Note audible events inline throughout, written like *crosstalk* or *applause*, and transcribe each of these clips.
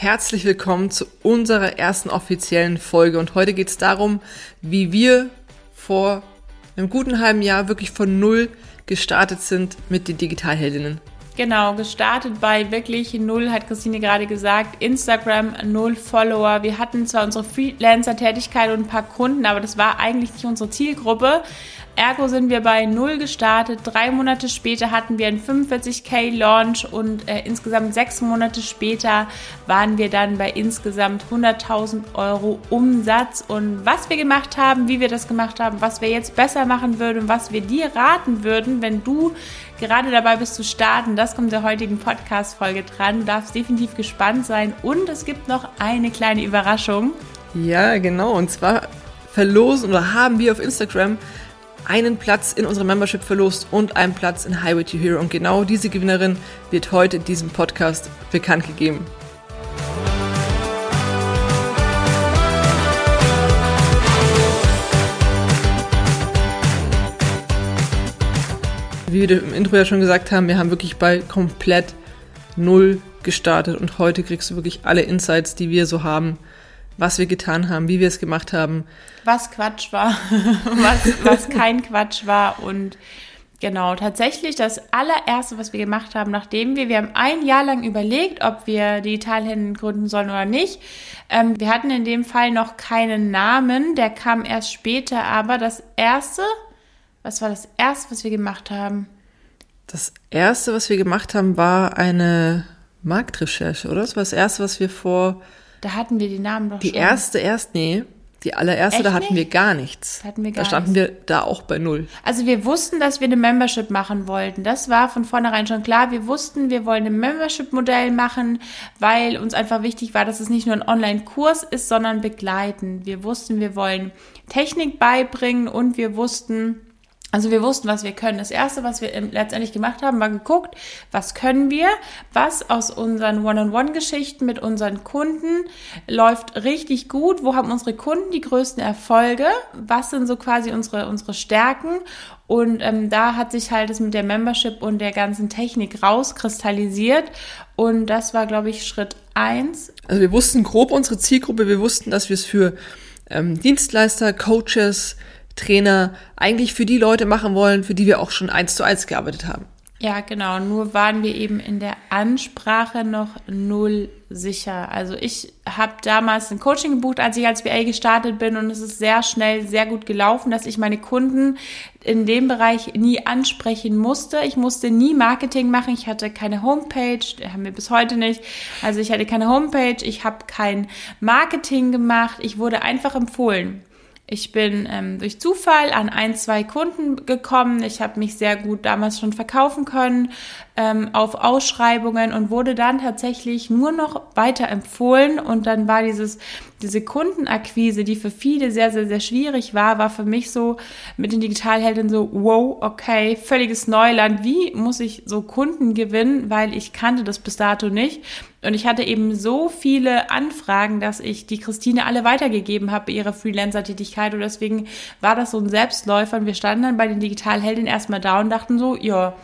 Herzlich willkommen zu unserer ersten offiziellen Folge. Und heute geht es darum, wie wir vor einem guten halben Jahr wirklich von Null gestartet sind mit den Digitalheldinnen. Genau, gestartet bei wirklich null, hat Christine gerade gesagt. Instagram null Follower. Wir hatten zwar unsere Freelancer-Tätigkeit und ein paar Kunden, aber das war eigentlich nicht unsere Zielgruppe. Ergo sind wir bei null gestartet. Drei Monate später hatten wir einen 45k Launch und äh, insgesamt sechs Monate später waren wir dann bei insgesamt 100.000 Euro Umsatz. Und was wir gemacht haben, wie wir das gemacht haben, was wir jetzt besser machen würden und was wir dir raten würden, wenn du gerade dabei bist zu starten, das kommt der heutigen Podcast-Folge dran. Du darfst definitiv gespannt sein und es gibt noch eine kleine Überraschung. Ja, genau. Und zwar verlosen oder haben wir auf Instagram einen Platz in unserer Membership verlost und einen Platz in Highway to Hero. Und genau diese Gewinnerin wird heute in diesem Podcast bekannt gegeben. Wie wir im Intro ja schon gesagt haben, wir haben wirklich bei komplett null gestartet und heute kriegst du wirklich alle Insights, die wir so haben, was wir getan haben, wie wir es gemacht haben. Was Quatsch war, *laughs* was, was kein Quatsch war und Genau, tatsächlich das allererste, was wir gemacht haben, nachdem wir, wir haben ein Jahr lang überlegt, ob wir Digitalhändler gründen sollen oder nicht. Ähm, wir hatten in dem Fall noch keinen Namen, der kam erst später, aber das erste, was war das erste, was wir gemacht haben? Das erste, was wir gemacht haben, war eine Marktrecherche, oder? Das war das erste, was wir vor da hatten wir die Namen doch die schon. Die erste erst, nee. Die allererste, Echt da hatten nicht? wir gar nichts. Da hatten wir gar Da standen nichts. wir da auch bei null. Also wir wussten, dass wir eine Membership machen wollten. Das war von vornherein schon klar. Wir wussten, wir wollen ein Membership-Modell machen, weil uns einfach wichtig war, dass es nicht nur ein Online-Kurs ist, sondern begleiten. Wir wussten, wir wollen Technik beibringen und wir wussten, also wir wussten, was wir können. Das Erste, was wir letztendlich gemacht haben, war geguckt, was können wir, was aus unseren One-on-One-Geschichten mit unseren Kunden läuft richtig gut, wo haben unsere Kunden die größten Erfolge, was sind so quasi unsere, unsere Stärken und ähm, da hat sich halt das mit der Membership und der ganzen Technik rauskristallisiert und das war, glaube ich, Schritt eins. Also wir wussten grob unsere Zielgruppe, wir wussten, dass wir es für ähm, Dienstleister, Coaches, Trainer eigentlich für die Leute machen wollen, für die wir auch schon eins zu eins gearbeitet haben. Ja, genau. Nur waren wir eben in der Ansprache noch null sicher. Also ich habe damals ein Coaching gebucht, als ich als VA gestartet bin und es ist sehr schnell, sehr gut gelaufen, dass ich meine Kunden in dem Bereich nie ansprechen musste. Ich musste nie Marketing machen. Ich hatte keine Homepage, haben wir bis heute nicht. Also ich hatte keine Homepage, ich habe kein Marketing gemacht. Ich wurde einfach empfohlen. Ich bin ähm, durch Zufall an ein, zwei Kunden gekommen. Ich habe mich sehr gut damals schon verkaufen können ähm, auf Ausschreibungen und wurde dann tatsächlich nur noch weiter empfohlen. Und dann war dieses, diese Kundenakquise, die für viele sehr, sehr, sehr schwierig war, war für mich so mit den Digitalhelden so, wow, okay, völliges Neuland. Wie muss ich so Kunden gewinnen? Weil ich kannte das bis dato nicht. Und ich hatte eben so viele Anfragen, dass ich die Christine alle weitergegeben habe bei ihrer Freelancer-Tätigkeit. Und deswegen war das so ein Selbstläufer. Und wir standen dann bei den Digitalheldinnen erstmal da und dachten so, ja,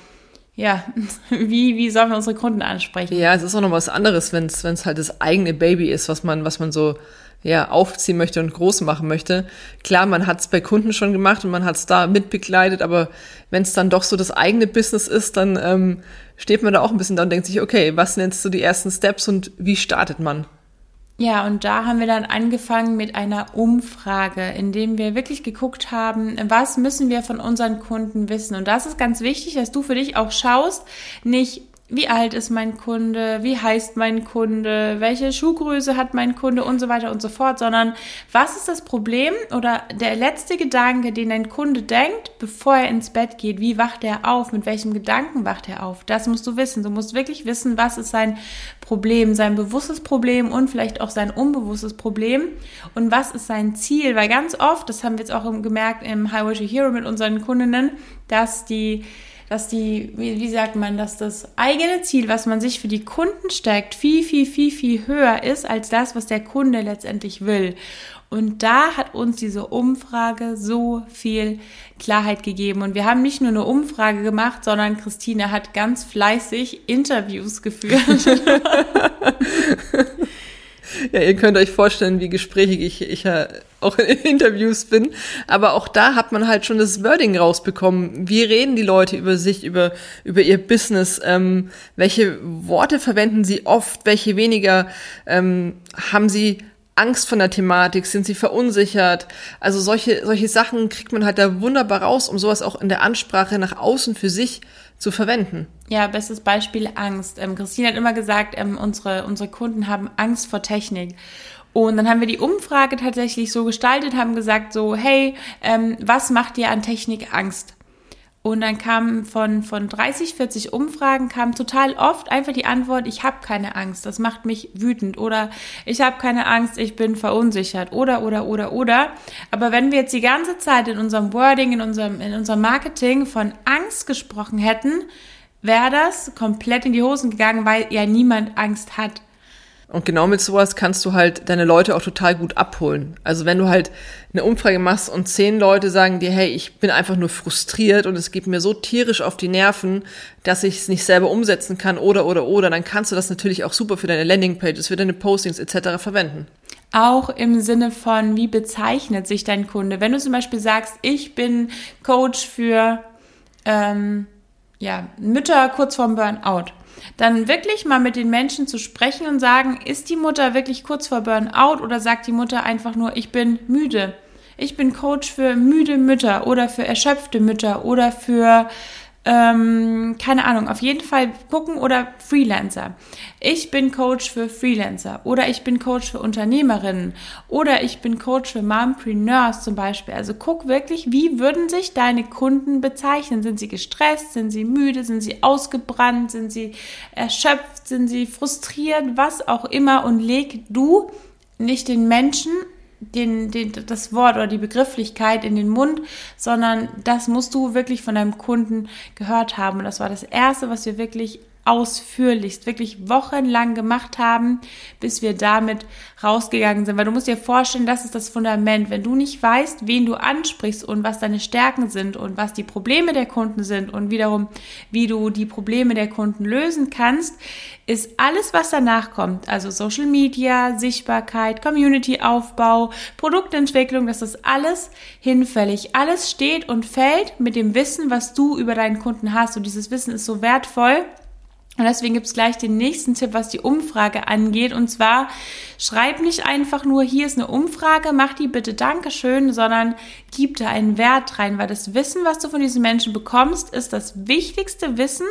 ja, *laughs* wie, wie sollen wir unsere Kunden ansprechen? Ja, es ist auch noch was anderes, wenn es halt das eigene Baby ist, was man, was man so ja, aufziehen möchte und groß machen möchte. Klar, man hat es bei Kunden schon gemacht und man hat es da mitbegleitet, aber wenn es dann doch so das eigene Business ist, dann ähm, steht man da auch ein bisschen da und denkt sich, okay, was jetzt so die ersten Steps und wie startet man? Ja, und da haben wir dann angefangen mit einer Umfrage, in dem wir wirklich geguckt haben, was müssen wir von unseren Kunden wissen. Und das ist ganz wichtig, dass du für dich auch schaust, nicht wie alt ist mein Kunde, wie heißt mein Kunde, welche Schuhgröße hat mein Kunde? Und so weiter und so fort, sondern was ist das Problem oder der letzte Gedanke, den dein Kunde denkt, bevor er ins Bett geht, wie wacht er auf, mit welchem Gedanken wacht er auf, das musst du wissen. Du musst wirklich wissen, was ist sein Problem, sein bewusstes Problem und vielleicht auch sein unbewusstes Problem. Und was ist sein Ziel, weil ganz oft, das haben wir jetzt auch gemerkt im Highway to Hero mit unseren Kundinnen, dass die dass die, wie, wie sagt man, dass das eigene Ziel, was man sich für die Kunden steckt, viel, viel, viel, viel höher ist als das, was der Kunde letztendlich will. Und da hat uns diese Umfrage so viel Klarheit gegeben. Und wir haben nicht nur eine Umfrage gemacht, sondern Christine hat ganz fleißig Interviews geführt. *laughs* ja, ihr könnt euch vorstellen, wie gesprächig ich, ich ja auch in Interviews bin. Aber auch da hat man halt schon das Wording rausbekommen. Wie reden die Leute über sich, über, über ihr Business? Ähm, welche Worte verwenden sie oft, welche weniger? Ähm, haben sie Angst von der Thematik? Sind sie verunsichert? Also solche, solche Sachen kriegt man halt da wunderbar raus, um sowas auch in der Ansprache nach außen für sich zu verwenden. Ja, bestes Beispiel Angst. Ähm, Christine hat immer gesagt, ähm, unsere, unsere Kunden haben Angst vor Technik. Und dann haben wir die Umfrage tatsächlich so gestaltet, haben gesagt so, hey, ähm, was macht dir an Technik Angst? Und dann kam von, von 30, 40 Umfragen kam total oft einfach die Antwort, ich habe keine Angst, das macht mich wütend oder ich habe keine Angst, ich bin verunsichert oder oder oder oder. Aber wenn wir jetzt die ganze Zeit in unserem Wording, in unserem, in unserem Marketing von Angst gesprochen hätten, wäre das komplett in die Hosen gegangen, weil ja niemand Angst hat. Und genau mit sowas kannst du halt deine Leute auch total gut abholen. Also wenn du halt eine Umfrage machst und zehn Leute sagen dir, hey, ich bin einfach nur frustriert und es geht mir so tierisch auf die Nerven, dass ich es nicht selber umsetzen kann oder oder oder, dann kannst du das natürlich auch super für deine Landingpages, für deine Postings etc. verwenden. Auch im Sinne von, wie bezeichnet sich dein Kunde? Wenn du zum Beispiel sagst, ich bin Coach für ähm, ja, Mütter kurz vorm Burnout dann wirklich mal mit den Menschen zu sprechen und sagen, ist die Mutter wirklich kurz vor Burnout oder sagt die Mutter einfach nur, ich bin müde. Ich bin Coach für müde Mütter oder für erschöpfte Mütter oder für ähm, keine Ahnung, auf jeden Fall gucken oder Freelancer. Ich bin Coach für Freelancer oder ich bin Coach für Unternehmerinnen oder ich bin Coach für Mompreneurs zum Beispiel. Also guck wirklich, wie würden sich deine Kunden bezeichnen? Sind sie gestresst? Sind sie müde? Sind sie ausgebrannt? Sind sie erschöpft? Sind sie frustriert? Was auch immer und leg du nicht den Menschen den, den, das Wort oder die Begrifflichkeit in den Mund, sondern das musst du wirklich von deinem Kunden gehört haben. Und das war das Erste, was wir wirklich ausführlichst, wirklich wochenlang gemacht haben, bis wir damit rausgegangen sind. Weil du musst dir vorstellen, das ist das Fundament. Wenn du nicht weißt, wen du ansprichst und was deine Stärken sind und was die Probleme der Kunden sind und wiederum, wie du die Probleme der Kunden lösen kannst, ist alles, was danach kommt, also Social Media, Sichtbarkeit, Community-Aufbau, Produktentwicklung, das ist alles hinfällig. Alles steht und fällt mit dem Wissen, was du über deinen Kunden hast. Und dieses Wissen ist so wertvoll, und deswegen gibt's gleich den nächsten Tipp, was die Umfrage angeht. Und zwar schreib nicht einfach nur, hier ist eine Umfrage, mach die bitte Dankeschön, sondern gib da einen Wert rein, weil das Wissen, was du von diesen Menschen bekommst, ist das wichtigste Wissen.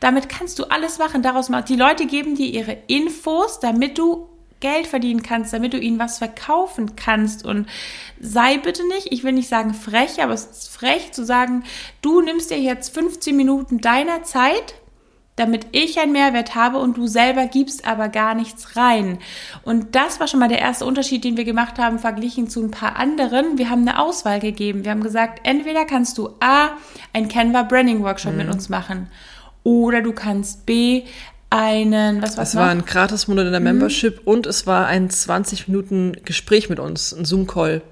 Damit kannst du alles machen. Daraus macht die Leute geben dir ihre Infos, damit du Geld verdienen kannst, damit du ihnen was verkaufen kannst. Und sei bitte nicht, ich will nicht sagen frech, aber es ist frech zu sagen, du nimmst dir jetzt 15 Minuten deiner Zeit damit ich einen Mehrwert habe und du selber gibst aber gar nichts rein. Und das war schon mal der erste Unterschied, den wir gemacht haben, verglichen zu ein paar anderen. Wir haben eine Auswahl gegeben. Wir haben gesagt, entweder kannst du A, ein Canva Branding Workshop mhm. mit uns machen oder du kannst B, einen, was war es? war ein Gratis-Monat in der mhm. Membership und es war ein 20 Minuten Gespräch mit uns, ein Zoom-Call.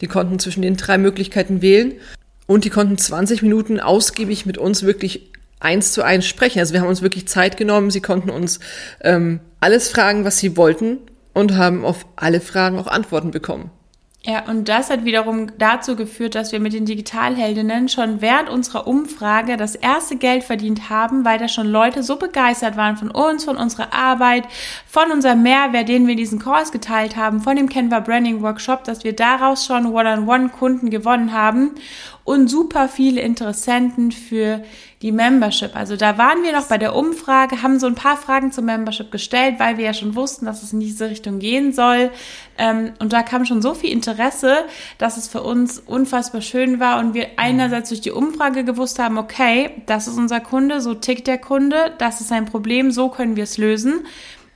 Die konnten zwischen den drei Möglichkeiten wählen und die konnten 20 Minuten ausgiebig mit uns wirklich eins zu eins sprechen. Also wir haben uns wirklich Zeit genommen. Sie konnten uns ähm, alles fragen, was sie wollten und haben auf alle Fragen auch Antworten bekommen. Ja, und das hat wiederum dazu geführt, dass wir mit den Digitalheldinnen schon während unserer Umfrage das erste Geld verdient haben, weil da schon Leute so begeistert waren von uns, von unserer Arbeit, von unserem Mehrwert, den wir in diesen Calls geteilt haben, von dem Canva Branding Workshop, dass wir daraus schon One-on-One-Kunden gewonnen haben und super viele Interessenten für die Membership. Also da waren wir noch bei der Umfrage, haben so ein paar Fragen zur Membership gestellt, weil wir ja schon wussten, dass es in diese Richtung gehen soll. Ähm, und da kam schon so viel Interesse, dass es für uns unfassbar schön war und wir einerseits durch die Umfrage gewusst haben, okay, das ist unser Kunde, so tickt der Kunde, das ist ein Problem, so können wir es lösen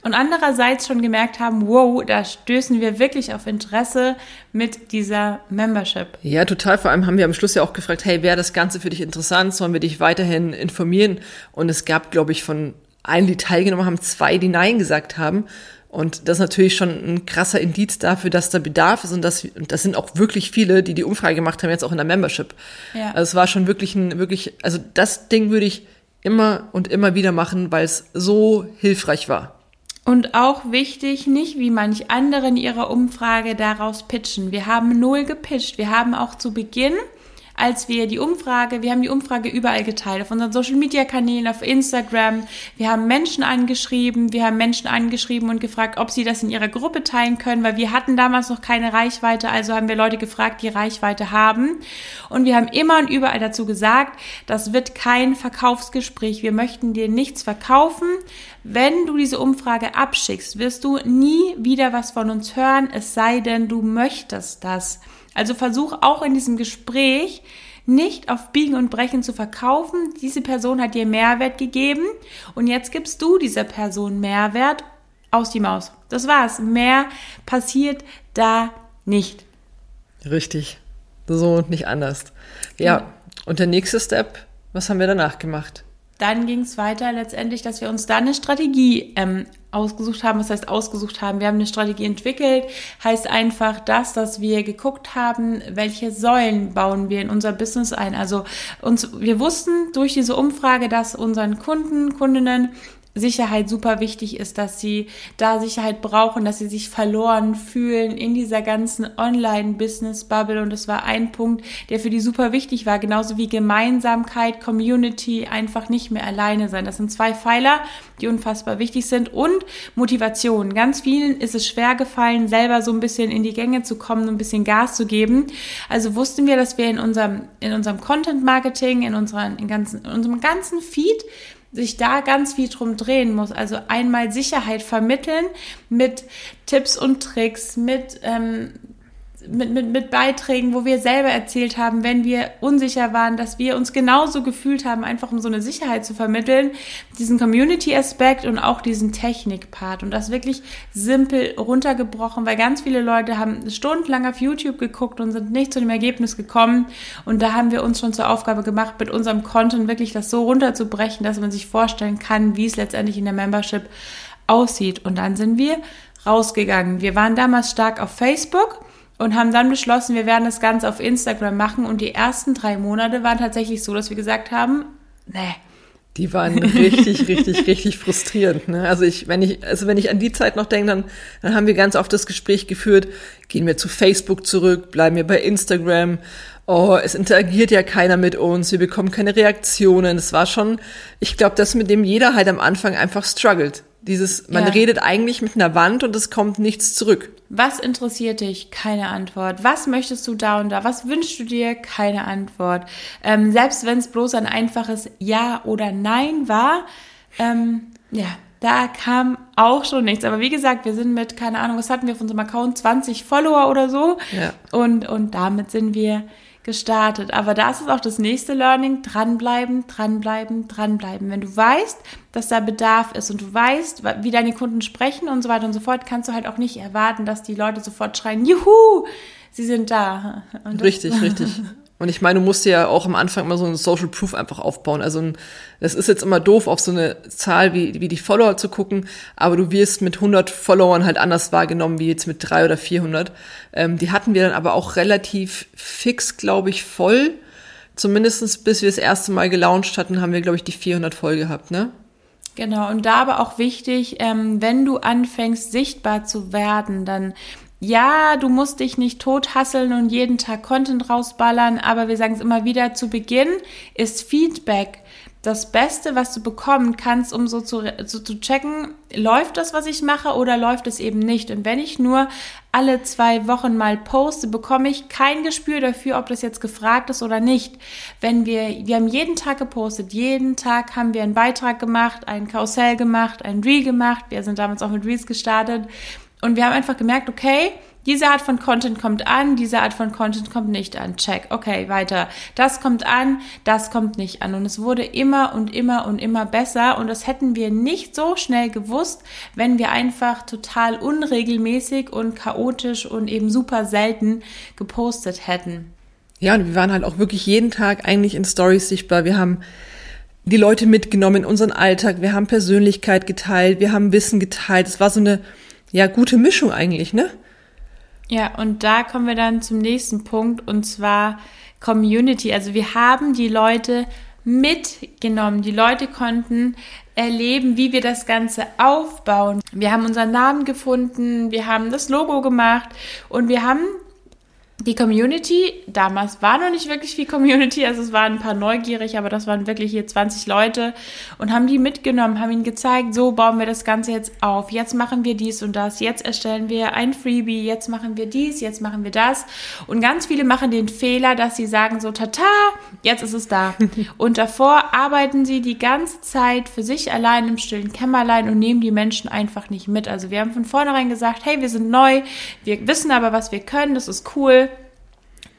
und andererseits schon gemerkt haben, wow, da stößen wir wirklich auf Interesse mit dieser Membership. Ja, total. Vor allem haben wir am Schluss ja auch gefragt, hey, wäre das Ganze für dich interessant? Sollen wir dich weiterhin informieren? Und es gab, glaube ich, von allen, die teilgenommen haben, zwei, die Nein gesagt haben. Und das ist natürlich schon ein krasser Indiz dafür, dass da Bedarf ist und das, und das sind auch wirklich viele, die die Umfrage gemacht haben, jetzt auch in der Membership. Ja. Also es war schon wirklich ein, wirklich, also das Ding würde ich immer und immer wieder machen, weil es so hilfreich war. Und auch wichtig, nicht wie manch andere in ihrer Umfrage daraus pitchen. Wir haben null gepitcht. Wir haben auch zu Beginn als wir die Umfrage, wir haben die Umfrage überall geteilt, auf unseren Social Media Kanälen, auf Instagram. Wir haben Menschen angeschrieben, wir haben Menschen angeschrieben und gefragt, ob sie das in ihrer Gruppe teilen können, weil wir hatten damals noch keine Reichweite, also haben wir Leute gefragt, die Reichweite haben. Und wir haben immer und überall dazu gesagt, das wird kein Verkaufsgespräch. Wir möchten dir nichts verkaufen. Wenn du diese Umfrage abschickst, wirst du nie wieder was von uns hören, es sei denn, du möchtest das. Also versuch auch in diesem Gespräch nicht auf Biegen und Brechen zu verkaufen. Diese Person hat dir Mehrwert gegeben und jetzt gibst du dieser Person Mehrwert aus die Maus. Das war's. Mehr passiert da nicht. Richtig. So und nicht anders. Ja. Und der nächste Step, was haben wir danach gemacht? Dann ging es weiter letztendlich, dass wir uns da eine Strategie ähm, ausgesucht haben. Was heißt ausgesucht haben? Wir haben eine Strategie entwickelt. Heißt einfach das, dass wir geguckt haben, welche Säulen bauen wir in unser Business ein. Also uns, wir wussten durch diese Umfrage, dass unseren Kunden, Kundinnen Sicherheit super wichtig ist, dass sie da Sicherheit brauchen, dass sie sich verloren fühlen in dieser ganzen Online-Business-Bubble. Und das war ein Punkt, der für die super wichtig war, genauso wie Gemeinsamkeit, Community, einfach nicht mehr alleine sein. Das sind zwei Pfeiler, die unfassbar wichtig sind. Und Motivation. Ganz vielen ist es schwer gefallen, selber so ein bisschen in die Gänge zu kommen, ein bisschen Gas zu geben. Also wussten wir, dass wir in unserem, in unserem Content-Marketing, in, unseren, in, ganzen, in unserem ganzen Feed sich da ganz viel drum drehen muss. Also einmal Sicherheit vermitteln mit Tipps und Tricks, mit ähm, mit, mit, mit Beiträgen, wo wir selber erzählt haben, wenn wir unsicher waren, dass wir uns genauso gefühlt haben, einfach um so eine Sicherheit zu vermitteln, diesen Community-Aspekt und auch diesen Technik-Part. Und das wirklich simpel runtergebrochen, weil ganz viele Leute haben stundenlang auf YouTube geguckt und sind nicht zu dem Ergebnis gekommen. Und da haben wir uns schon zur Aufgabe gemacht, mit unserem Content wirklich das so runterzubrechen, dass man sich vorstellen kann, wie es letztendlich in der Membership aussieht. Und dann sind wir rausgegangen. Wir waren damals stark auf Facebook und haben dann beschlossen, wir werden das Ganze auf Instagram machen. Und die ersten drei Monate waren tatsächlich so, dass wir gesagt haben, nee. Die waren richtig, *laughs* richtig, richtig frustrierend. Ne? Also ich, wenn ich, also wenn ich an die Zeit noch denke, dann, dann haben wir ganz oft das Gespräch geführt, gehen wir zu Facebook zurück, bleiben wir bei Instagram. Oh, es interagiert ja keiner mit uns, wir bekommen keine Reaktionen. Das war schon, ich glaube, das mit dem jeder halt am Anfang einfach struggelt. Dieses, man ja. redet eigentlich mit einer Wand und es kommt nichts zurück. Was interessiert dich? Keine Antwort. Was möchtest du da und da? Was wünschst du dir? Keine Antwort. Ähm, selbst wenn es bloß ein einfaches Ja oder Nein war, ähm, ja, da kam auch schon nichts. Aber wie gesagt, wir sind mit, keine Ahnung, was hatten wir auf unserem Account? 20 Follower oder so. Ja. Und, und damit sind wir gestartet. Aber da ist auch das nächste Learning, dranbleiben, dranbleiben, dranbleiben. Wenn du weißt, dass da Bedarf ist und du weißt, wie deine Kunden sprechen und so weiter und so fort, kannst du halt auch nicht erwarten, dass die Leute sofort schreien, juhu, sie sind da. *laughs* richtig, *laughs* richtig. Und ich meine, du musst ja auch am Anfang immer so ein Social Proof einfach aufbauen. Also es ist jetzt immer doof, auf so eine Zahl wie, wie die Follower zu gucken, aber du wirst mit 100 Followern halt anders wahrgenommen wie jetzt mit drei oder 400. Ähm, die hatten wir dann aber auch relativ fix, glaube ich, voll. Zumindestens bis wir das erste Mal gelauncht hatten, haben wir, glaube ich, die 400 voll gehabt, ne? Genau, und da aber auch wichtig, ähm, wenn du anfängst, sichtbar zu werden, dann ja, du musst dich nicht tot hasseln und jeden Tag Content rausballern, aber wir sagen es immer wieder, zu Beginn ist Feedback das Beste, was du bekommen kannst, um so zu, so zu checken, läuft das, was ich mache oder läuft es eben nicht. Und wenn ich nur alle zwei Wochen mal poste, bekomme ich kein Gespür dafür, ob das jetzt gefragt ist oder nicht. Wenn wir, wir haben jeden Tag gepostet, jeden Tag haben wir einen Beitrag gemacht, ein Karussell gemacht, ein Reel gemacht. Wir sind damals auch mit Reels gestartet. Und wir haben einfach gemerkt, okay, diese Art von Content kommt an, diese Art von Content kommt nicht an. Check. Okay, weiter. Das kommt an, das kommt nicht an. Und es wurde immer und immer und immer besser. Und das hätten wir nicht so schnell gewusst, wenn wir einfach total unregelmäßig und chaotisch und eben super selten gepostet hätten. Ja, und wir waren halt auch wirklich jeden Tag eigentlich in Stories sichtbar. Wir haben die Leute mitgenommen in unseren Alltag. Wir haben Persönlichkeit geteilt. Wir haben Wissen geteilt. Es war so eine ja, gute Mischung eigentlich, ne? Ja, und da kommen wir dann zum nächsten Punkt und zwar Community. Also wir haben die Leute mitgenommen. Die Leute konnten erleben, wie wir das Ganze aufbauen. Wir haben unseren Namen gefunden, wir haben das Logo gemacht und wir haben die Community, damals war noch nicht wirklich viel Community, also es waren ein paar neugierig, aber das waren wirklich hier 20 Leute und haben die mitgenommen, haben ihnen gezeigt, so bauen wir das Ganze jetzt auf, jetzt machen wir dies und das, jetzt erstellen wir ein Freebie, jetzt machen wir dies, jetzt machen wir das. Und ganz viele machen den Fehler, dass sie sagen so, tata, jetzt ist es da. *laughs* Und davor arbeiten sie die ganze Zeit für sich allein im stillen Kämmerlein und nehmen die Menschen einfach nicht mit. Also wir haben von vornherein gesagt, hey, wir sind neu, wir wissen aber, was wir können, das ist cool,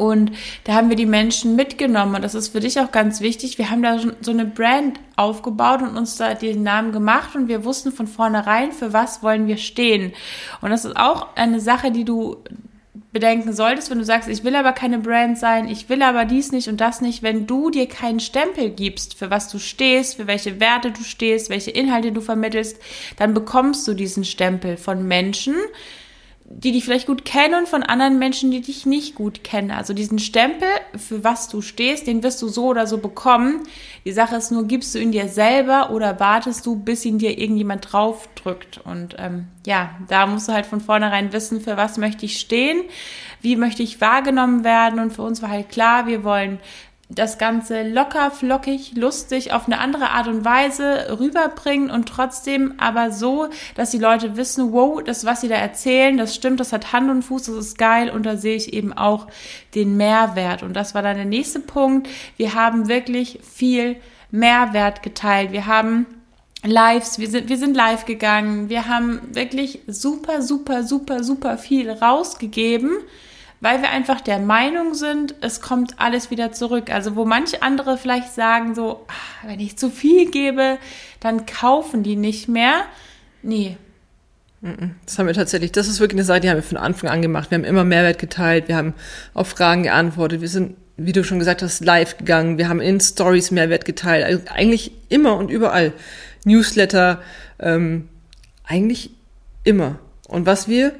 und da haben wir die Menschen mitgenommen. Und das ist für dich auch ganz wichtig. Wir haben da so eine Brand aufgebaut und uns da den Namen gemacht. Und wir wussten von vornherein, für was wollen wir stehen. Und das ist auch eine Sache, die du bedenken solltest, wenn du sagst, ich will aber keine Brand sein, ich will aber dies nicht und das nicht, wenn du dir keinen Stempel gibst, für was du stehst, für welche Werte du stehst, welche Inhalte du vermittelst, dann bekommst du diesen Stempel von Menschen, die dich vielleicht gut kennen und von anderen Menschen, die dich nicht gut kennen. Also diesen Stempel, für was du stehst, den wirst du so oder so bekommen. Die Sache ist nur, gibst du ihn dir selber oder wartest du, bis ihn dir irgendjemand draufdrückt. Und ähm, ja, da musst du halt von vornherein wissen, für was möchte ich stehen, wie möchte ich wahrgenommen werden. Und für uns war halt klar, wir wollen das Ganze locker, flockig, lustig auf eine andere Art und Weise rüberbringen und trotzdem aber so, dass die Leute wissen, wow, das, was sie da erzählen, das stimmt, das hat Hand und Fuß, das ist geil und da sehe ich eben auch den Mehrwert. Und das war dann der nächste Punkt. Wir haben wirklich viel Mehrwert geteilt. Wir haben Lives, wir sind, wir sind live gegangen. Wir haben wirklich super, super, super, super viel rausgegeben weil wir einfach der Meinung sind, es kommt alles wieder zurück. Also wo manche andere vielleicht sagen so, ach, wenn ich zu viel gebe, dann kaufen die nicht mehr. Nee. Das haben wir tatsächlich, das ist wirklich eine Seite, die haben wir von Anfang an gemacht. Wir haben immer Mehrwert geteilt, wir haben auf Fragen geantwortet, wir sind, wie du schon gesagt hast, live gegangen, wir haben in Stories Mehrwert geteilt, also eigentlich immer und überall. Newsletter, ähm, eigentlich immer. Und was wir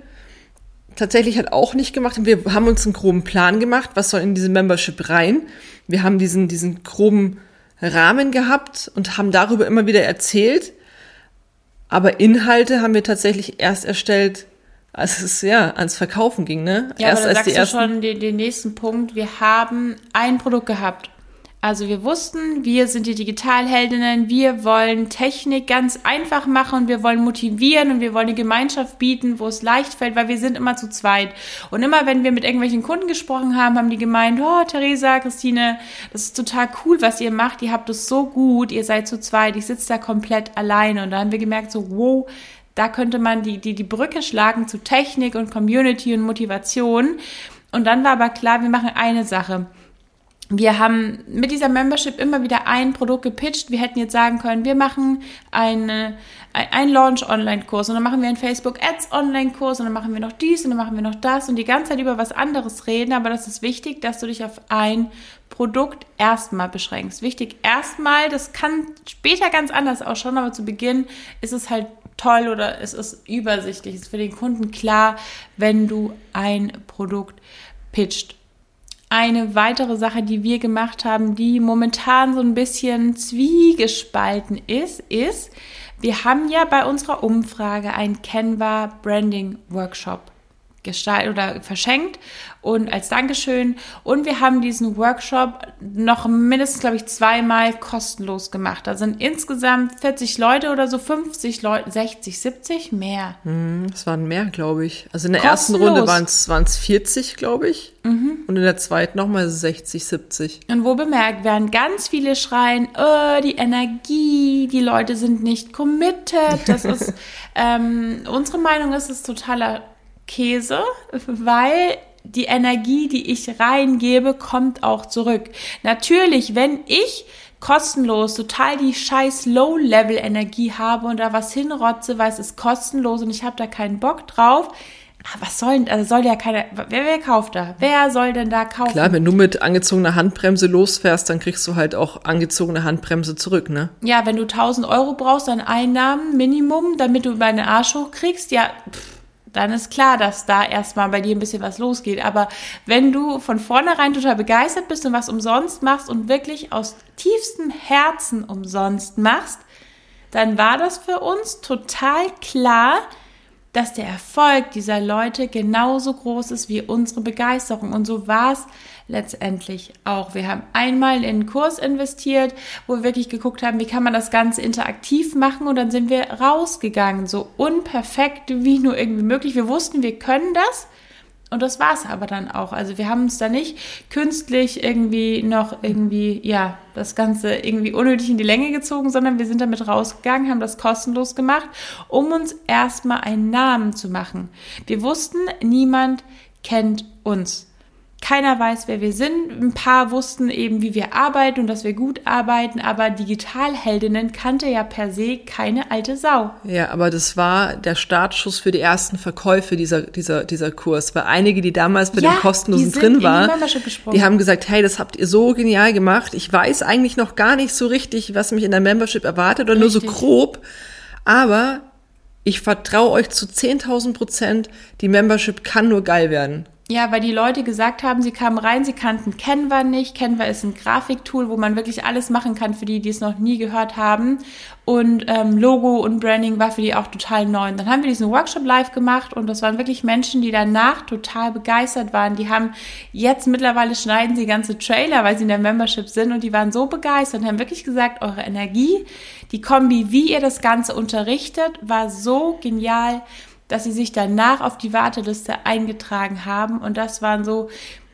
tatsächlich hat auch nicht gemacht. Wir haben uns einen groben Plan gemacht, was soll in diese Membership rein. Wir haben diesen, diesen groben Rahmen gehabt und haben darüber immer wieder erzählt. Aber Inhalte haben wir tatsächlich erst erstellt, als es ja ans Verkaufen ging, ne? Ja, erst aber da als sagst du schon den, den nächsten Punkt. Wir haben ein Produkt gehabt also wir wussten, wir sind die Digitalheldinnen, wir wollen Technik ganz einfach machen, wir wollen motivieren und wir wollen eine Gemeinschaft bieten, wo es leicht fällt, weil wir sind immer zu zweit. Und immer wenn wir mit irgendwelchen Kunden gesprochen haben, haben die gemeint, oh Theresa, Christine, das ist total cool, was ihr macht, ihr habt es so gut, ihr seid zu zweit, ich sitze da komplett alleine. Und da haben wir gemerkt, so wow, da könnte man die, die, die Brücke schlagen zu Technik und Community und Motivation. Und dann war aber klar, wir machen eine Sache wir haben mit dieser Membership immer wieder ein Produkt gepitcht. Wir hätten jetzt sagen können, wir machen eine, ein Launch-Online-Kurs und dann machen wir einen Facebook-Ads-Online-Kurs und dann machen wir noch dies und dann machen wir noch das und die ganze Zeit über was anderes reden. Aber das ist wichtig, dass du dich auf ein Produkt erstmal beschränkst. Wichtig erstmal, das kann später ganz anders ausschauen, aber zu Beginn ist es halt toll oder es ist übersichtlich. Es ist für den Kunden klar, wenn du ein Produkt pitcht. Eine weitere Sache, die wir gemacht haben, die momentan so ein bisschen zwiegespalten ist, ist, wir haben ja bei unserer Umfrage ein Canva Branding Workshop gestaltet oder verschenkt und als Dankeschön. Und wir haben diesen Workshop noch mindestens, glaube ich, zweimal kostenlos gemacht. Da sind insgesamt 40 Leute oder so, 50 Leute, 60, 70, mehr. Hm, es waren mehr, glaube ich. Also in der kostenlos. ersten Runde waren es 40, glaube ich. Mhm. Und in der zweiten nochmal 60, 70. Und wo bemerkt werden ganz viele schreien, oh, die Energie, die Leute sind nicht committed. Das ist, *laughs* ähm, unsere Meinung ist, es ist totaler Käse, weil die Energie, die ich reingebe, kommt auch zurück. Natürlich, wenn ich kostenlos total die scheiß Low-Level-Energie habe und da was hinrotze, weil es ist kostenlos und ich habe da keinen Bock drauf, ah, was soll denn, also soll ja keiner, wer, wer kauft da? Wer soll denn da kaufen? Klar, wenn du mit angezogener Handbremse losfährst, dann kriegst du halt auch angezogene Handbremse zurück, ne? Ja, wenn du 1000 Euro brauchst an Einnahmen, Minimum, damit du deinen Arsch hochkriegst, ja, pff, dann ist klar, dass da erstmal bei dir ein bisschen was losgeht. Aber wenn du von vornherein total begeistert bist und was umsonst machst und wirklich aus tiefstem Herzen umsonst machst, dann war das für uns total klar, dass der Erfolg dieser Leute genauso groß ist wie unsere Begeisterung. Und so war es letztendlich auch. Wir haben einmal in einen Kurs investiert, wo wir wirklich geguckt haben, wie kann man das Ganze interaktiv machen und dann sind wir rausgegangen, so unperfekt wie nur irgendwie möglich. Wir wussten, wir können das und das war es aber dann auch. Also wir haben uns da nicht künstlich irgendwie noch irgendwie, ja, das Ganze irgendwie unnötig in die Länge gezogen, sondern wir sind damit rausgegangen, haben das kostenlos gemacht, um uns erstmal einen Namen zu machen. Wir wussten, niemand kennt uns. Keiner weiß, wer wir sind. Ein paar wussten eben, wie wir arbeiten und dass wir gut arbeiten, aber Digitalheldinnen kannte ja per se keine alte Sau. Ja, aber das war der Startschuss für die ersten Verkäufe dieser, dieser, dieser Kurs. Weil einige, die damals bei ja, dem kostenlosen drin waren, die, die haben gesagt, hey, das habt ihr so genial gemacht. Ich weiß eigentlich noch gar nicht so richtig, was mich in der Membership erwartet oder richtig. nur so grob. Aber ich vertraue euch zu 10.000 Prozent, die Membership kann nur geil werden. Ja, weil die Leute gesagt haben, sie kamen rein, sie kannten Canva nicht. Canva ist ein Grafiktool, wo man wirklich alles machen kann für die, die es noch nie gehört haben. Und ähm, Logo und Branding war für die auch total neu. Und dann haben wir diesen Workshop live gemacht und das waren wirklich Menschen, die danach total begeistert waren. Die haben jetzt mittlerweile schneiden sie ganze Trailer, weil sie in der Membership sind und die waren so begeistert und haben wirklich gesagt, eure Energie, die Kombi, wie ihr das Ganze unterrichtet, war so genial dass sie sich danach auf die Warteliste eingetragen haben. Und das waren so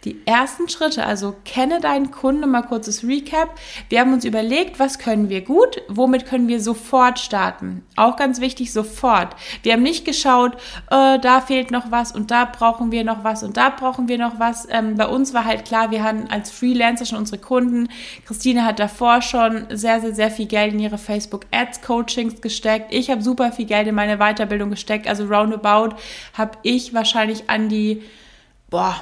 die ersten Schritte, also kenne deinen Kunden, mal kurzes Recap. Wir haben uns überlegt, was können wir gut, womit können wir sofort starten. Auch ganz wichtig, sofort. Wir haben nicht geschaut, äh, da fehlt noch was und da brauchen wir noch was und da brauchen wir noch was. Ähm, bei uns war halt klar, wir hatten als Freelancer schon unsere Kunden. Christine hat davor schon sehr, sehr, sehr viel Geld in ihre Facebook Ads Coachings gesteckt. Ich habe super viel Geld in meine Weiterbildung gesteckt. Also roundabout habe ich wahrscheinlich an die, boah,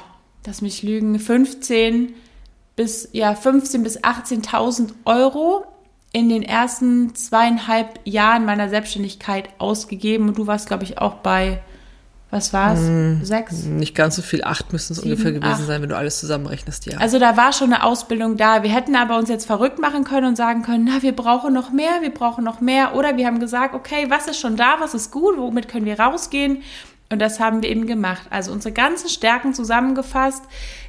lass mich lügen, 15 bis, ja, 15 bis 18.000 Euro in den ersten zweieinhalb Jahren meiner Selbstständigkeit ausgegeben. Und du warst, glaube ich, auch bei, was war es? Hm, Sechs? Nicht ganz so viel, acht müssen es ungefähr gewesen acht. sein, wenn du alles zusammenrechnest, ja. Also da war schon eine Ausbildung da. Wir hätten aber uns jetzt verrückt machen können und sagen können, na, wir brauchen noch mehr, wir brauchen noch mehr. Oder wir haben gesagt, okay, was ist schon da, was ist gut, womit können wir rausgehen? Und das haben wir eben gemacht. Also unsere ganzen Stärken zusammengefasst.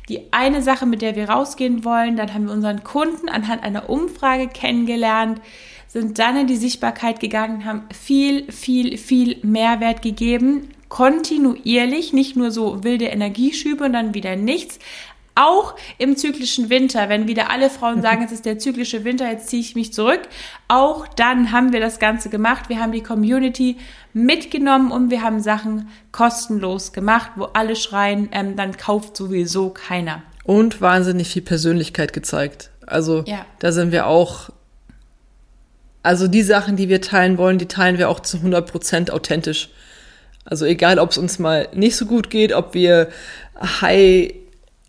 Die eine Sache, mit der wir rausgehen wollen, dann haben wir unseren Kunden anhand einer Umfrage kennengelernt, sind dann in die Sichtbarkeit gegangen, haben viel, viel, viel Mehrwert gegeben, kontinuierlich, nicht nur so wilde Energieschübe und dann wieder nichts, auch im zyklischen Winter, wenn wieder alle Frauen sagen, es ist der zyklische Winter, jetzt ziehe ich mich zurück, auch dann haben wir das Ganze gemacht. Wir haben die Community mitgenommen und wir haben Sachen kostenlos gemacht, wo alle schreien, ähm, dann kauft sowieso keiner. Und wahnsinnig viel Persönlichkeit gezeigt. Also ja. da sind wir auch, also die Sachen, die wir teilen wollen, die teilen wir auch zu 100 Prozent authentisch. Also egal, ob es uns mal nicht so gut geht, ob wir high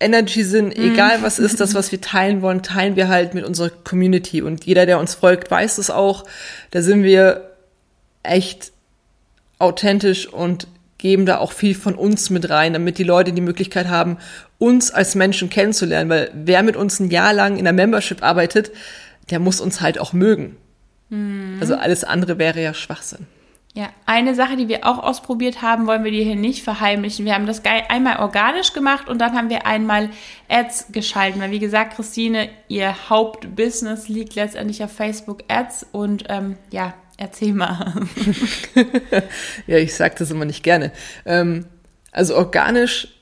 Energy sind, mhm. egal was ist, das, *laughs* was wir teilen wollen, teilen wir halt mit unserer Community. Und jeder, der uns folgt, weiß es auch. Da sind wir echt authentisch und geben da auch viel von uns mit rein, damit die Leute die Möglichkeit haben, uns als Menschen kennenzulernen. Weil wer mit uns ein Jahr lang in der Membership arbeitet, der muss uns halt auch mögen. Mhm. Also alles andere wäre ja Schwachsinn. Ja, eine Sache, die wir auch ausprobiert haben, wollen wir dir hier nicht verheimlichen. Wir haben das einmal organisch gemacht und dann haben wir einmal Ads geschalten. Weil wie gesagt, Christine, ihr Hauptbusiness liegt letztendlich auf Facebook Ads und ähm, ja, erzähl mal. *laughs* ja, ich sag das immer nicht gerne. Ähm, also organisch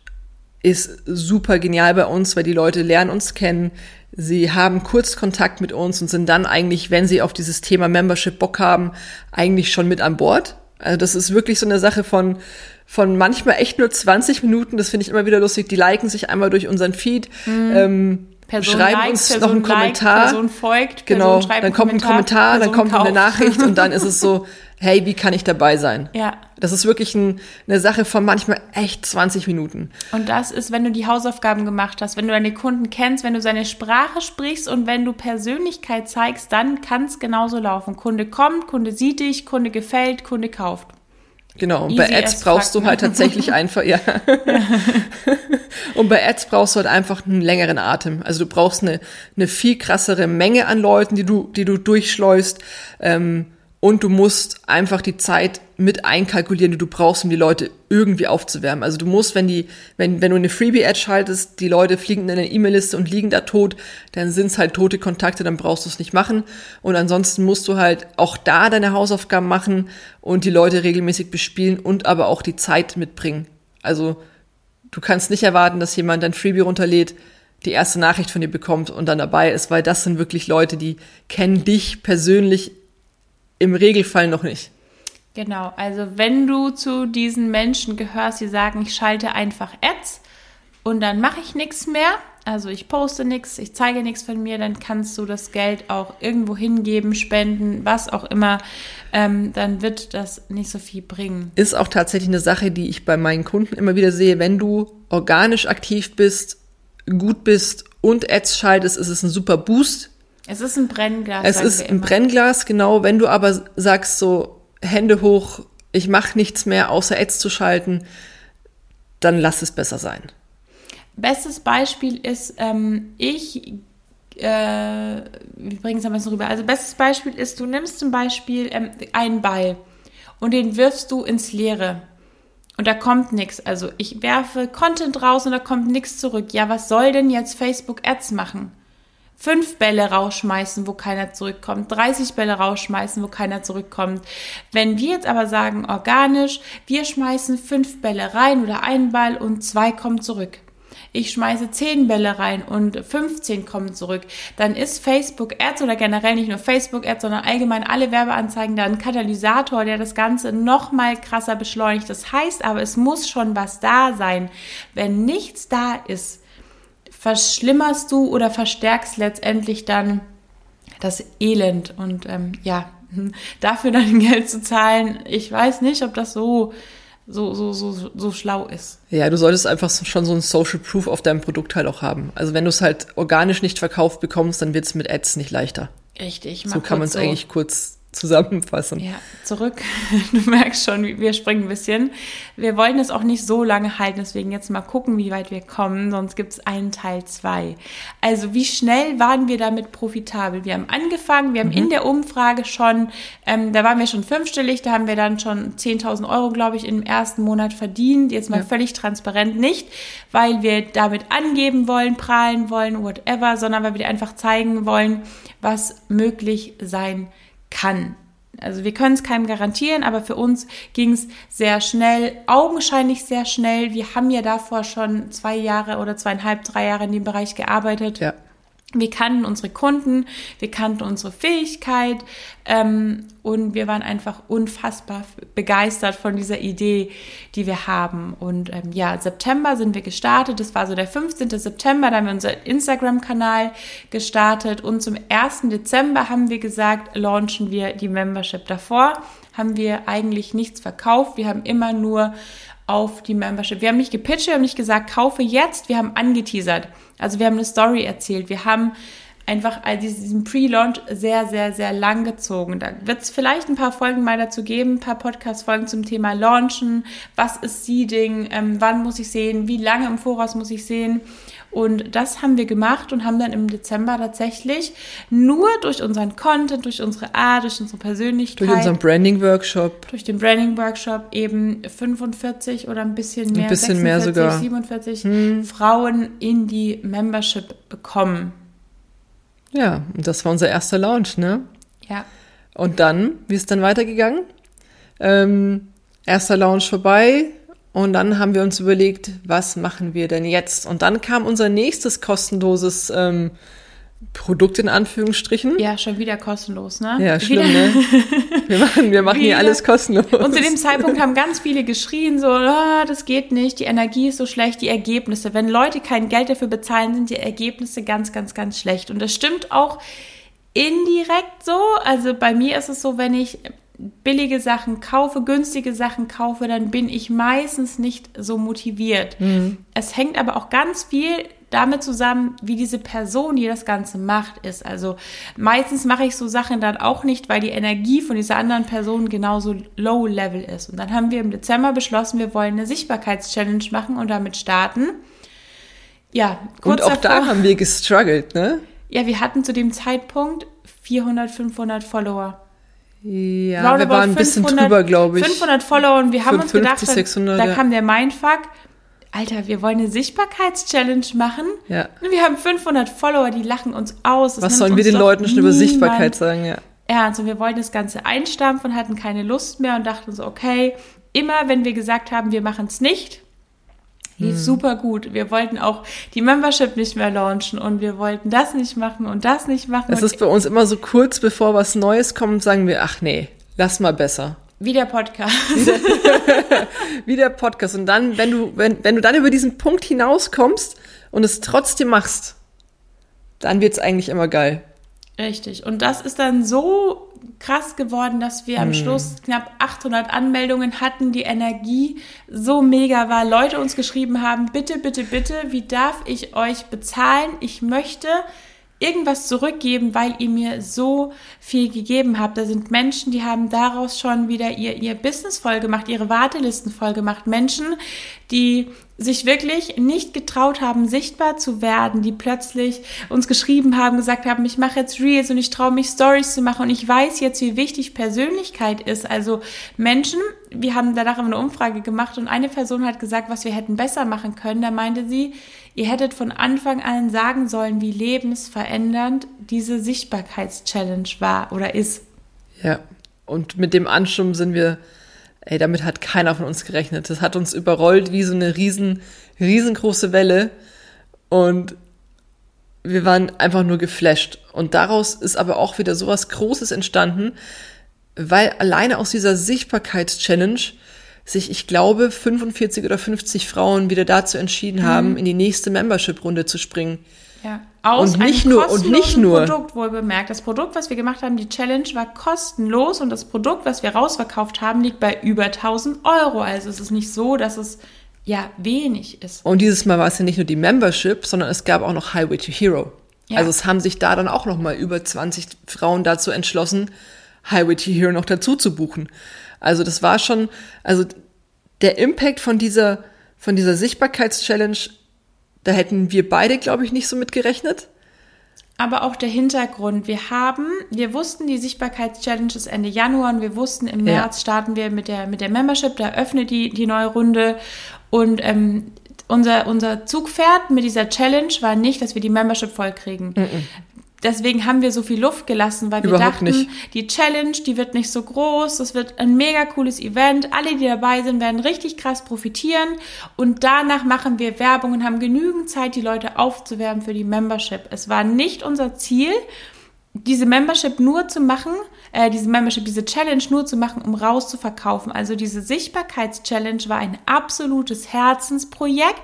ist super genial bei uns, weil die Leute lernen uns kennen, Sie haben kurz Kontakt mit uns und sind dann eigentlich, wenn sie auf dieses Thema Membership Bock haben, eigentlich schon mit an Bord. Also das ist wirklich so eine Sache von, von manchmal echt nur 20 Minuten. Das finde ich immer wieder lustig. Die liken sich einmal durch unseren Feed. Mhm. Ähm, Person schreiben liked, uns Person noch einen Kommentar. Liked, Person folgt, Genau, Person genau, dann kommt ein Kommentar, Person dann kommt kauft. eine Nachricht und dann ist es so, *laughs* hey, wie kann ich dabei sein? Ja. Das ist wirklich ein, eine Sache von manchmal echt 20 Minuten. Und das ist, wenn du die Hausaufgaben gemacht hast, wenn du deine Kunden kennst, wenn du seine Sprache sprichst und wenn du Persönlichkeit zeigst, dann kann es genauso laufen. Kunde kommt, Kunde sieht dich, Kunde gefällt, Kunde kauft. Genau, und bei Ads brauchst du halt ne? tatsächlich einfach, ja. *laughs* und bei Ads brauchst du halt einfach einen längeren Atem. Also du brauchst eine, eine viel krassere Menge an Leuten, die du, die du durchschleust. Ähm, und du musst einfach die Zeit mit einkalkulieren, die du brauchst, um die Leute irgendwie aufzuwärmen. Also du musst, wenn die, wenn, wenn du eine Freebie-Ad schaltest, die Leute fliegen in eine E-Mail-Liste und liegen da tot, dann sind es halt tote Kontakte, dann brauchst du es nicht machen. Und ansonsten musst du halt auch da deine Hausaufgaben machen und die Leute regelmäßig bespielen und aber auch die Zeit mitbringen. Also du kannst nicht erwarten, dass jemand dein Freebie runterlädt, die erste Nachricht von dir bekommt und dann dabei ist, weil das sind wirklich Leute, die kennen dich persönlich im Regelfall noch nicht. Genau, also wenn du zu diesen Menschen gehörst, die sagen, ich schalte einfach Ads und dann mache ich nichts mehr, also ich poste nichts, ich zeige nichts von mir, dann kannst du das Geld auch irgendwo hingeben, spenden, was auch immer, ähm, dann wird das nicht so viel bringen. Ist auch tatsächlich eine Sache, die ich bei meinen Kunden immer wieder sehe, wenn du organisch aktiv bist, gut bist und Ads schaltest, ist es ein super Boost es ist ein Brennglas. Es ist ein Brennglas, genau. Wenn du aber sagst so, Hände hoch, ich mache nichts mehr, außer Ads zu schalten, dann lass es besser sein. Bestes Beispiel ist, ähm, ich, äh, wir bringen es am besten rüber. Also bestes Beispiel ist, du nimmst zum Beispiel ähm, einen Ball und den wirfst du ins Leere. Und da kommt nichts. Also ich werfe Content raus und da kommt nichts zurück. Ja, was soll denn jetzt Facebook Ads machen? Fünf Bälle rausschmeißen, wo keiner zurückkommt, 30 Bälle rausschmeißen, wo keiner zurückkommt. Wenn wir jetzt aber sagen, organisch, wir schmeißen fünf Bälle rein oder einen Ball und zwei kommen zurück. Ich schmeiße zehn Bälle rein und 15 kommen zurück. Dann ist Facebook Ads oder generell nicht nur Facebook Ads, sondern allgemein alle Werbeanzeigen da ein Katalysator, der das Ganze noch mal krasser beschleunigt. Das heißt aber, es muss schon was da sein. Wenn nichts da ist, verschlimmerst du oder verstärkst letztendlich dann das Elend. Und ähm, ja, *laughs* dafür dann *laughs* Geld zu zahlen, ich weiß nicht, ob das so so, so, so, so schlau ist. Ja, du solltest einfach schon so ein Social Proof auf deinem Produkt halt auch haben. Also wenn du es halt organisch nicht verkauft bekommst, dann wird es mit Ads nicht leichter. Richtig. So kann man es so. eigentlich kurz zusammenfassen. Ja, zurück. *laughs* Du merkst schon, wir springen ein bisschen. Wir wollen es auch nicht so lange halten, deswegen jetzt mal gucken, wie weit wir kommen, sonst gibt es einen Teil zwei. Also wie schnell waren wir damit profitabel? Wir haben angefangen, wir haben mhm. in der Umfrage schon, ähm, da waren wir schon fünfstellig, da haben wir dann schon 10.000 Euro, glaube ich, im ersten Monat verdient. Jetzt mal ja. völlig transparent nicht, weil wir damit angeben wollen, prahlen wollen, whatever, sondern weil wir dir einfach zeigen wollen, was möglich sein kann kann. Also wir können es keinem garantieren, aber für uns ging es sehr schnell, augenscheinlich sehr schnell. Wir haben ja davor schon zwei Jahre oder zweieinhalb, drei Jahre in dem Bereich gearbeitet. Ja. Wir kannten unsere Kunden, wir kannten unsere Fähigkeit ähm, und wir waren einfach unfassbar begeistert von dieser Idee, die wir haben. Und ähm, ja, September sind wir gestartet. Das war so der 15. September, da haben wir unseren Instagram-Kanal gestartet und zum 1. Dezember haben wir gesagt, launchen wir die Membership. Davor haben wir eigentlich nichts verkauft. Wir haben immer nur auf die Membership. Wir haben nicht gepitcht, wir haben nicht gesagt, kaufe jetzt, wir haben angeteasert. Also wir haben eine Story erzählt. Wir haben einfach all diesen Pre-Launch sehr, sehr, sehr lang gezogen. Da wird es vielleicht ein paar Folgen mal dazu geben, ein paar Podcast-Folgen zum Thema Launchen. Was ist Seeding? Ähm, wann muss ich sehen? Wie lange im Voraus muss ich sehen? Und das haben wir gemacht und haben dann im Dezember tatsächlich nur durch unseren Content, durch unsere Art, durch unsere Persönlichkeit. Durch unseren Branding-Workshop. Durch den Branding-Workshop eben 45 oder ein bisschen mehr, ein bisschen 46, mehr sogar. 47 hm. Frauen in die Membership bekommen. Ja, und das war unser erster Launch, ne? Ja. Und dann, wie ist dann weitergegangen? Ähm, erster Launch vorbei, und dann haben wir uns überlegt, was machen wir denn jetzt? Und dann kam unser nächstes kostenloses ähm, Produkt in Anführungsstrichen. Ja, schon wieder kostenlos, ne? Ja, schlimm, wieder. ne? *laughs* Wir machen, wir machen hier alles kostenlos. Und zu dem Zeitpunkt haben ganz viele geschrien, so, oh, das geht nicht, die Energie ist so schlecht, die Ergebnisse. Wenn Leute kein Geld dafür bezahlen, sind die Ergebnisse ganz, ganz, ganz schlecht. Und das stimmt auch indirekt so. Also bei mir ist es so, wenn ich billige Sachen kaufe, günstige Sachen kaufe, dann bin ich meistens nicht so motiviert. Mhm. Es hängt aber auch ganz viel damit zusammen, wie diese Person, die das Ganze macht, ist. Also meistens mache ich so Sachen dann auch nicht, weil die Energie von dieser anderen Person genauso low level ist. Und dann haben wir im Dezember beschlossen, wir wollen eine Sichtbarkeitschallenge machen und damit starten. Ja, kurz Und auch davor, da haben wir gestruggelt, ne? Ja, wir hatten zu dem Zeitpunkt 400, 500 Follower. Ja, wir waren ein bisschen drüber, glaube ich. 500 Follower und wir haben 550, uns gedacht, 600, da, da kam der Mindfuck, Alter, wir wollen eine Sichtbarkeitschallenge machen. Ja. Und wir haben 500 Follower, die lachen uns aus. Das Was sollen wir den Leuten schon über Sichtbarkeit sagen, ja? Ernst. Und wir wollten das Ganze einstampfen, hatten keine Lust mehr und dachten so, okay, immer wenn wir gesagt haben, wir machen es nicht, lief hm. super gut. Wir wollten auch die Membership nicht mehr launchen und wir wollten das nicht machen und das nicht machen. Es ist bei uns immer so kurz bevor was Neues kommt, sagen wir, ach nee, lass mal besser. Wie der Podcast. Wie der, *laughs* wie der Podcast. Und dann, wenn du, wenn, wenn du dann über diesen Punkt hinauskommst und es trotzdem machst, dann wird's eigentlich immer geil. Richtig. Und das ist dann so krass geworden, dass wir am mm. Schluss knapp 800 Anmeldungen hatten, die Energie so mega war. Leute uns geschrieben haben, bitte, bitte, bitte, wie darf ich euch bezahlen? Ich möchte irgendwas zurückgeben, weil ihr mir so viel gegeben habt. Da sind Menschen, die haben daraus schon wieder ihr, ihr Business voll gemacht, ihre Wartelisten voll gemacht. Menschen, die sich wirklich nicht getraut haben, sichtbar zu werden, die plötzlich uns geschrieben haben, gesagt haben, ich mache jetzt Reels und ich traue mich Stories zu machen und ich weiß jetzt, wie wichtig Persönlichkeit ist. Also Menschen, wir haben danach eine Umfrage gemacht und eine Person hat gesagt, was wir hätten besser machen können. Da meinte sie, ihr hättet von Anfang an sagen sollen, wie lebensverändernd diese Sichtbarkeitschallenge war oder ist. Ja, und mit dem Anschub sind wir ey, damit hat keiner von uns gerechnet. Das hat uns überrollt wie so eine riesen, riesengroße Welle. Und wir waren einfach nur geflasht. Und daraus ist aber auch wieder sowas Großes entstanden, weil alleine aus dieser Sichtbarkeitschallenge sich, ich glaube, 45 oder 50 Frauen wieder dazu entschieden mhm. haben, in die nächste Membership-Runde zu springen. Ja. Aus und nicht nur und nicht nur Produkt wohl bemerkt. Das Produkt, was wir gemacht haben, die Challenge war kostenlos und das Produkt, was wir rausverkauft haben, liegt bei über 1000 Euro. Also es ist nicht so, dass es ja wenig ist. Und dieses Mal war es ja nicht nur die Membership, sondern es gab auch noch Highway to Hero. Ja. Also es haben sich da dann auch noch mal über 20 Frauen dazu entschlossen, Highway to Hero noch dazu zu buchen. Also das war schon, also der Impact von dieser von dieser Sichtbarkeitschallenge da hätten wir beide, glaube ich, nicht so mit gerechnet. Aber auch der Hintergrund. Wir haben, wir wussten, die Sichtbarkeitschallenge ist Ende Januar und wir wussten, im März ja. starten wir mit der, mit der Membership, da öffnet die, die neue Runde. Und ähm, unser, unser Zugpferd mit dieser Challenge war nicht, dass wir die Membership vollkriegen. Mm -mm deswegen haben wir so viel Luft gelassen, weil wir Überhaupt dachten, nicht. die Challenge, die wird nicht so groß, das wird ein mega cooles Event, alle, die dabei sind, werden richtig krass profitieren und danach machen wir Werbung und haben genügend Zeit, die Leute aufzuwerben für die Membership. Es war nicht unser Ziel, diese Membership nur zu machen, äh, diese Membership, diese Challenge nur zu machen, um rauszuverkaufen. Also diese Sichtbarkeitschallenge war ein absolutes Herzensprojekt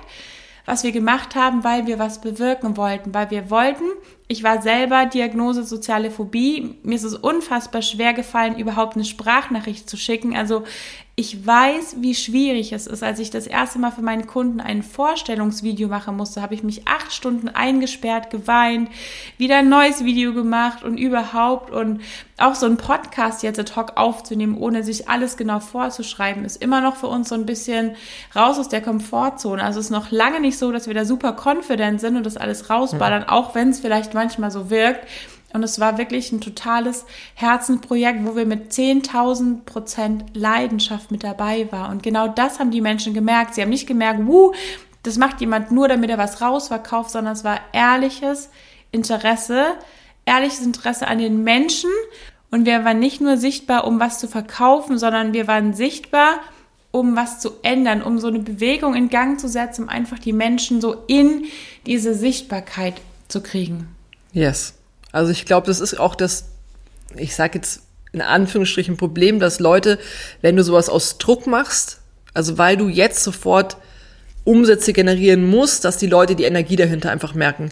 was wir gemacht haben, weil wir was bewirken wollten, weil wir wollten, ich war selber Diagnose soziale Phobie, mir ist es unfassbar schwer gefallen, überhaupt eine Sprachnachricht zu schicken. Also ich weiß, wie schwierig es ist. Als ich das erste Mal für meinen Kunden ein Vorstellungsvideo machen musste, habe ich mich acht Stunden eingesperrt, geweint, wieder ein neues Video gemacht und überhaupt und auch so ein Podcast jetzt ad hoc aufzunehmen, ohne sich alles genau vorzuschreiben, ist immer noch für uns so ein bisschen raus aus der Komfortzone. Also es ist noch lange nicht so, dass wir da super confident sind und das alles rausballern, mhm. auch wenn es vielleicht manchmal so wirkt. Und es war wirklich ein totales Herzenprojekt, wo wir mit 10.000 Prozent Leidenschaft mit dabei waren. Und genau das haben die Menschen gemerkt. Sie haben nicht gemerkt, wuh, das macht jemand nur, damit er was rausverkauft, sondern es war ehrliches Interesse, ehrliches Interesse an den Menschen. Und wir waren nicht nur sichtbar, um was zu verkaufen, sondern wir waren sichtbar, um was zu ändern, um so eine Bewegung in Gang zu setzen, um einfach die Menschen so in diese Sichtbarkeit zu kriegen. Yes. Also ich glaube, das ist auch das, ich sage jetzt in Anführungsstrichen Problem, dass Leute, wenn du sowas aus Druck machst, also weil du jetzt sofort Umsätze generieren musst, dass die Leute die Energie dahinter einfach merken.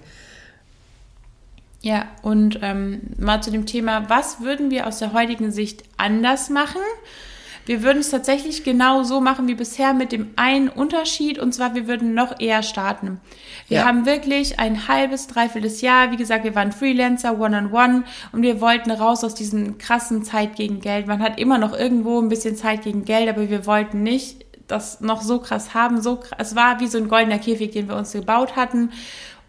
Ja, und ähm, mal zu dem Thema, was würden wir aus der heutigen Sicht anders machen? Wir würden es tatsächlich genau so machen wie bisher mit dem einen Unterschied und zwar wir würden noch eher starten. Wir ja. haben wirklich ein halbes, dreiviertel Jahr, wie gesagt, wir waren Freelancer, one-on-one -on -one, und wir wollten raus aus diesem krassen Zeit gegen Geld. Man hat immer noch irgendwo ein bisschen Zeit gegen Geld, aber wir wollten nicht das noch so krass haben. So krass, es war wie so ein goldener Käfig, den wir uns gebaut hatten.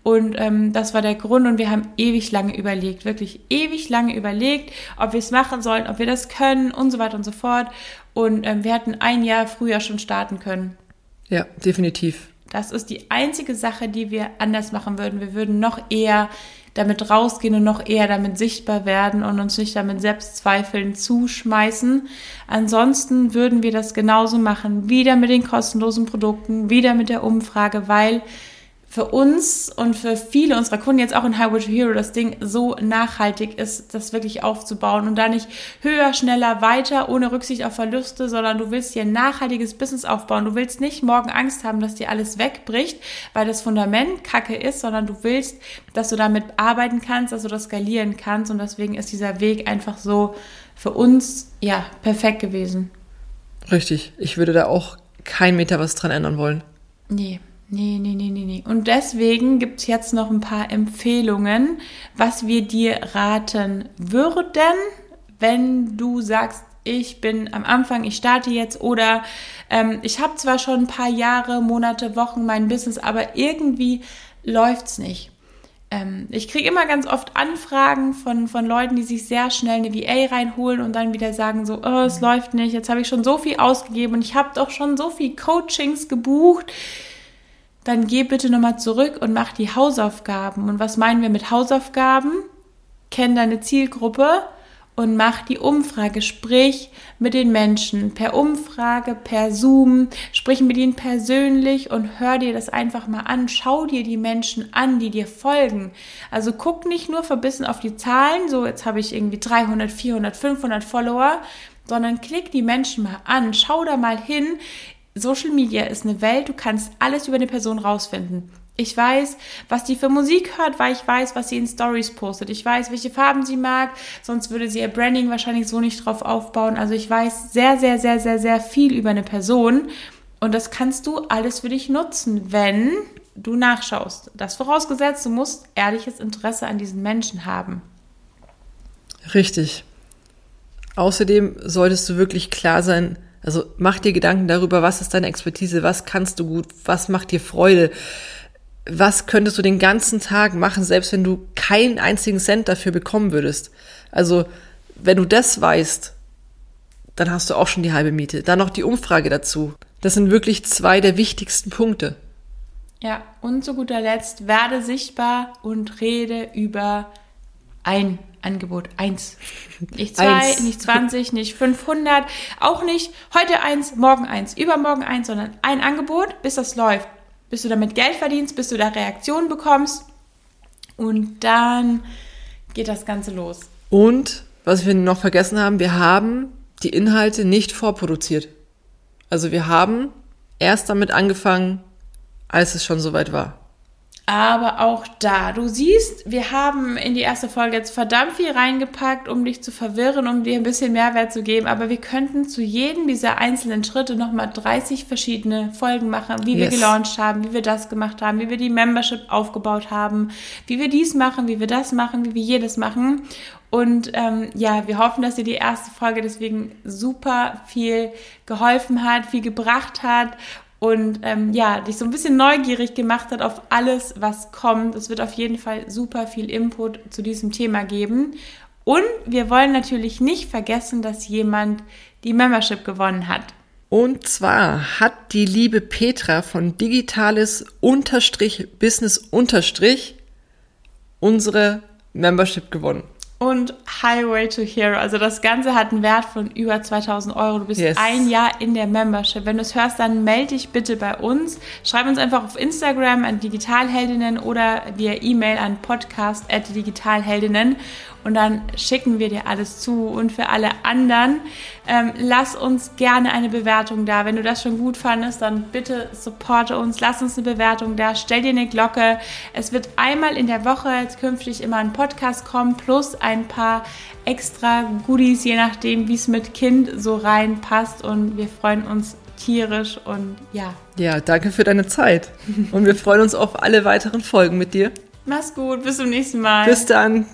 Und ähm, das war der Grund und wir haben ewig lange überlegt, wirklich ewig lange überlegt, ob wir es machen sollen, ob wir das können und so weiter und so fort. Und ähm, wir hätten ein Jahr früher schon starten können. Ja, definitiv. Das ist die einzige Sache, die wir anders machen würden. Wir würden noch eher damit rausgehen und noch eher damit sichtbar werden und uns nicht damit Selbstzweifeln zuschmeißen. Ansonsten würden wir das genauso machen, wieder mit den kostenlosen Produkten, wieder mit der Umfrage, weil für uns und für viele unserer Kunden jetzt auch in Highway to Hero das Ding so nachhaltig ist, das wirklich aufzubauen und da nicht höher, schneller, weiter, ohne Rücksicht auf Verluste, sondern du willst dir ein nachhaltiges Business aufbauen. Du willst nicht morgen Angst haben, dass dir alles wegbricht, weil das Fundament kacke ist, sondern du willst, dass du damit arbeiten kannst, dass du das skalieren kannst und deswegen ist dieser Weg einfach so für uns, ja, perfekt gewesen. Richtig. Ich würde da auch kein Meter was dran ändern wollen. Nee. Nee, nee, nee, nee, nee. Und deswegen gibt es jetzt noch ein paar Empfehlungen, was wir dir raten würden, wenn du sagst, ich bin am Anfang, ich starte jetzt oder ähm, ich habe zwar schon ein paar Jahre, Monate, Wochen mein Business, aber irgendwie läuft's nicht. Ähm, ich kriege immer ganz oft Anfragen von, von Leuten, die sich sehr schnell eine VA reinholen und dann wieder sagen so, oh, es läuft nicht, jetzt habe ich schon so viel ausgegeben und ich habe doch schon so viel Coachings gebucht dann geh bitte nochmal zurück und mach die Hausaufgaben. Und was meinen wir mit Hausaufgaben? Kenn deine Zielgruppe und mach die Umfrage. Sprich mit den Menschen per Umfrage, per Zoom, sprich mit ihnen persönlich und hör dir das einfach mal an. Schau dir die Menschen an, die dir folgen. Also guck nicht nur verbissen auf die Zahlen, so jetzt habe ich irgendwie 300, 400, 500 Follower, sondern klick die Menschen mal an. Schau da mal hin, Social Media ist eine Welt, du kannst alles über eine Person rausfinden. Ich weiß, was die für Musik hört, weil ich weiß, was sie in Stories postet. Ich weiß, welche Farben sie mag, sonst würde sie ihr Branding wahrscheinlich so nicht drauf aufbauen. Also ich weiß sehr, sehr, sehr, sehr, sehr viel über eine Person und das kannst du alles für dich nutzen, wenn du nachschaust. Das vorausgesetzt, du musst ehrliches Interesse an diesen Menschen haben. Richtig. Außerdem solltest du wirklich klar sein, also mach dir Gedanken darüber, was ist deine Expertise, was kannst du gut, was macht dir Freude, was könntest du den ganzen Tag machen, selbst wenn du keinen einzigen Cent dafür bekommen würdest. Also wenn du das weißt, dann hast du auch schon die halbe Miete. Dann noch die Umfrage dazu. Das sind wirklich zwei der wichtigsten Punkte. Ja, und zu guter Letzt, werde sichtbar und rede über ein Angebot. Eins. Nicht zwei, eins. nicht 20, nicht 500, auch nicht heute eins, morgen eins, übermorgen eins, sondern ein Angebot, bis das läuft. Bis du damit Geld verdienst, bis du da Reaktionen bekommst. Und dann geht das Ganze los. Und, was wir noch vergessen haben, wir haben die Inhalte nicht vorproduziert. Also wir haben erst damit angefangen, als es schon soweit war. Aber auch da, du siehst, wir haben in die erste Folge jetzt verdammt viel reingepackt, um dich zu verwirren, um dir ein bisschen Mehrwert zu geben. Aber wir könnten zu jedem dieser einzelnen Schritte nochmal 30 verschiedene Folgen machen, wie yes. wir gelauncht haben, wie wir das gemacht haben, wie wir die Membership aufgebaut haben, wie wir dies machen, wie wir das machen, wie wir jedes machen. Und ähm, ja, wir hoffen, dass dir die erste Folge deswegen super viel geholfen hat, viel gebracht hat und ähm, ja, dich so ein bisschen neugierig gemacht hat auf alles, was kommt. Es wird auf jeden Fall super viel Input zu diesem Thema geben. Und wir wollen natürlich nicht vergessen, dass jemand die Membership gewonnen hat. Und zwar hat die liebe Petra von Digitales Business unsere Membership gewonnen und Highway to Hero. Also das Ganze hat einen Wert von über 2000 Euro. Du bist yes. ein Jahr in der Membership. Wenn du es hörst, dann melde dich bitte bei uns. Schreib uns einfach auf Instagram an Digitalheldinnen oder via E-Mail an podcast.digitalheldinnen und dann schicken wir dir alles zu. Und für alle anderen, ähm, lass uns gerne eine Bewertung da. Wenn du das schon gut fandest, dann bitte supporte uns, lass uns eine Bewertung da, stell dir eine Glocke. Es wird einmal in der Woche jetzt künftig immer ein Podcast kommen, plus ein paar extra Goodies, je nachdem, wie es mit Kind so reinpasst. Und wir freuen uns tierisch und ja. Ja, danke für deine Zeit. Und wir freuen uns auf alle weiteren Folgen mit dir. Mach's gut, bis zum nächsten Mal. Bis dann.